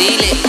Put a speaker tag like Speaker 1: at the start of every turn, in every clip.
Speaker 1: dile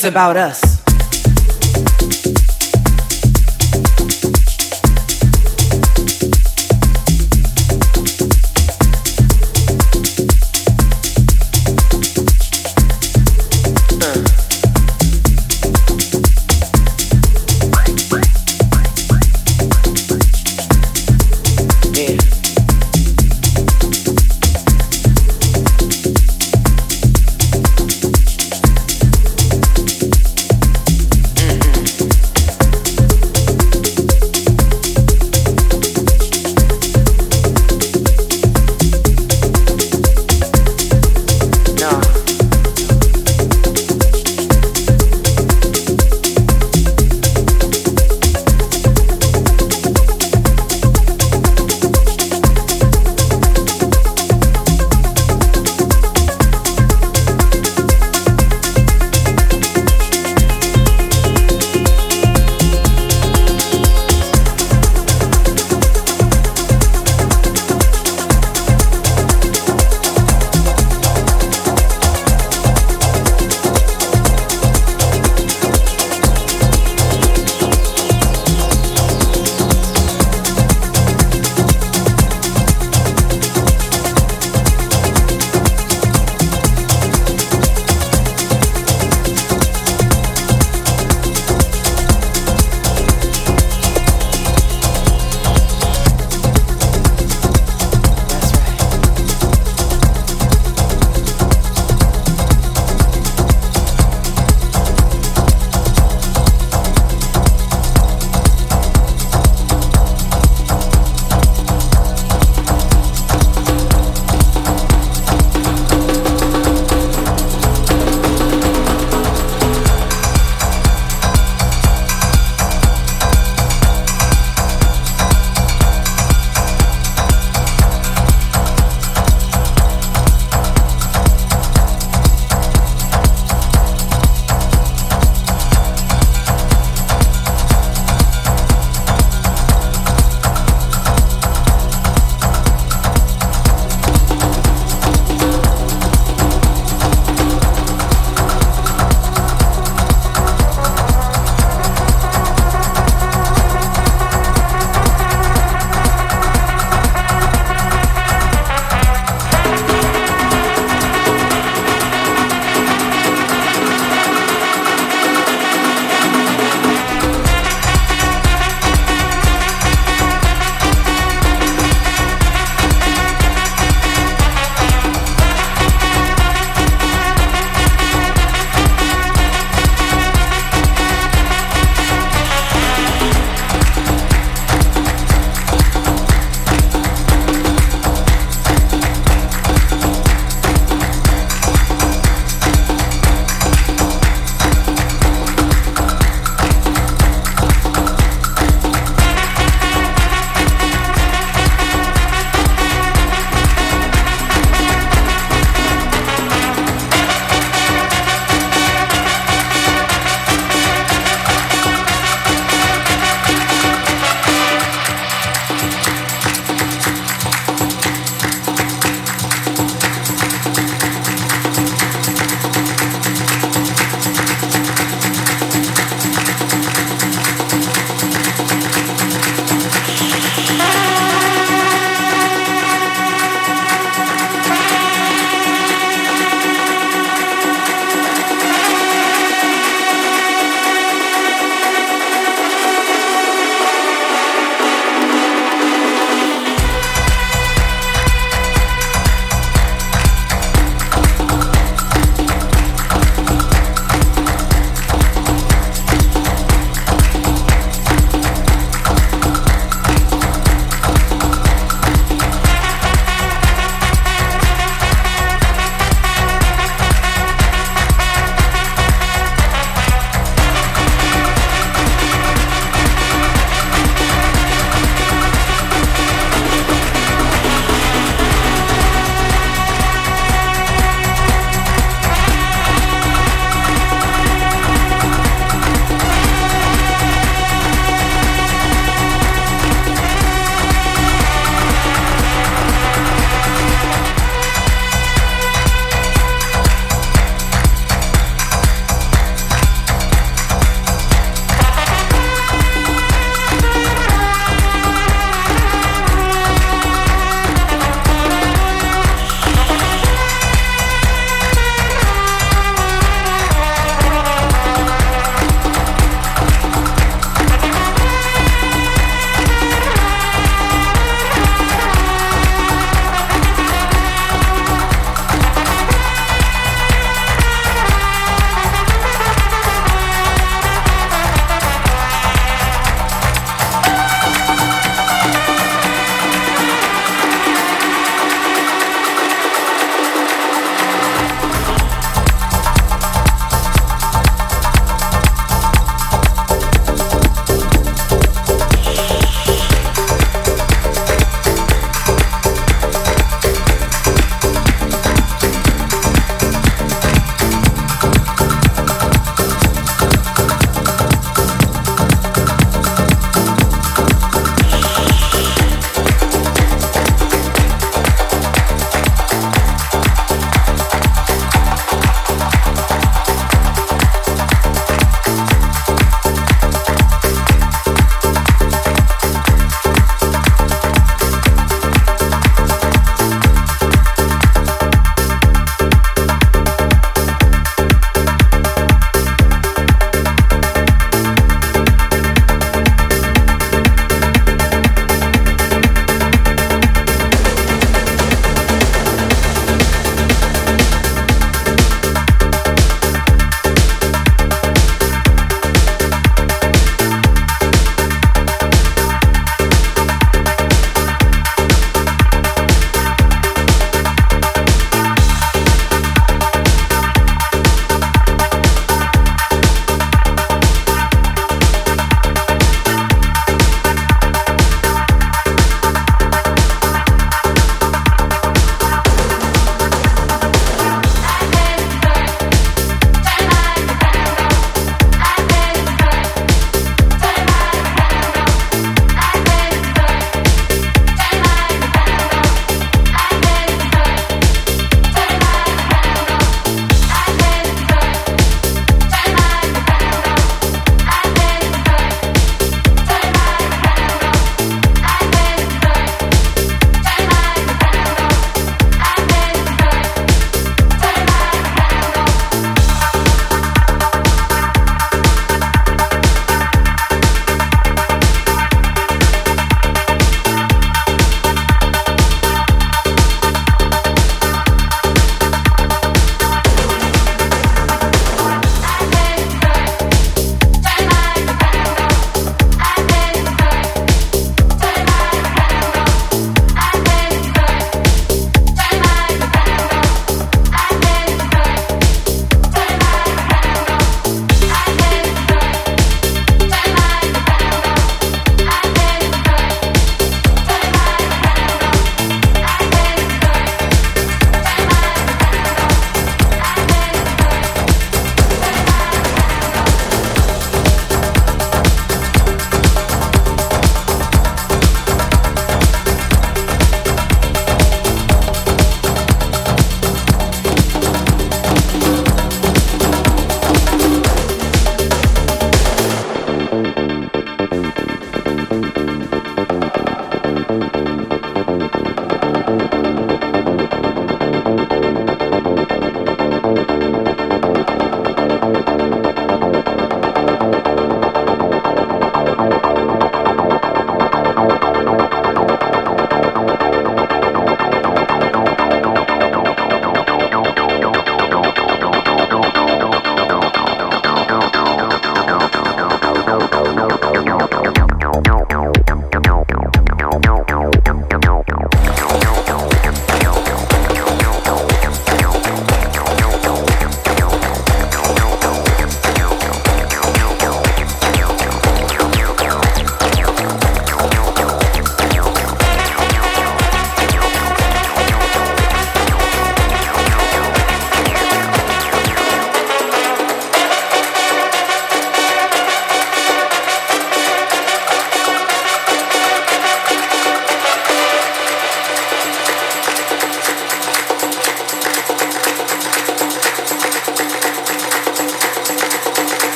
Speaker 2: It's about us.